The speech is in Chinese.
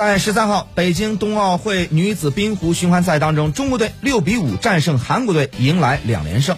在十三号北京冬奥会女子冰壶循环赛当中中国队六比五战胜韩国队迎来两连胜。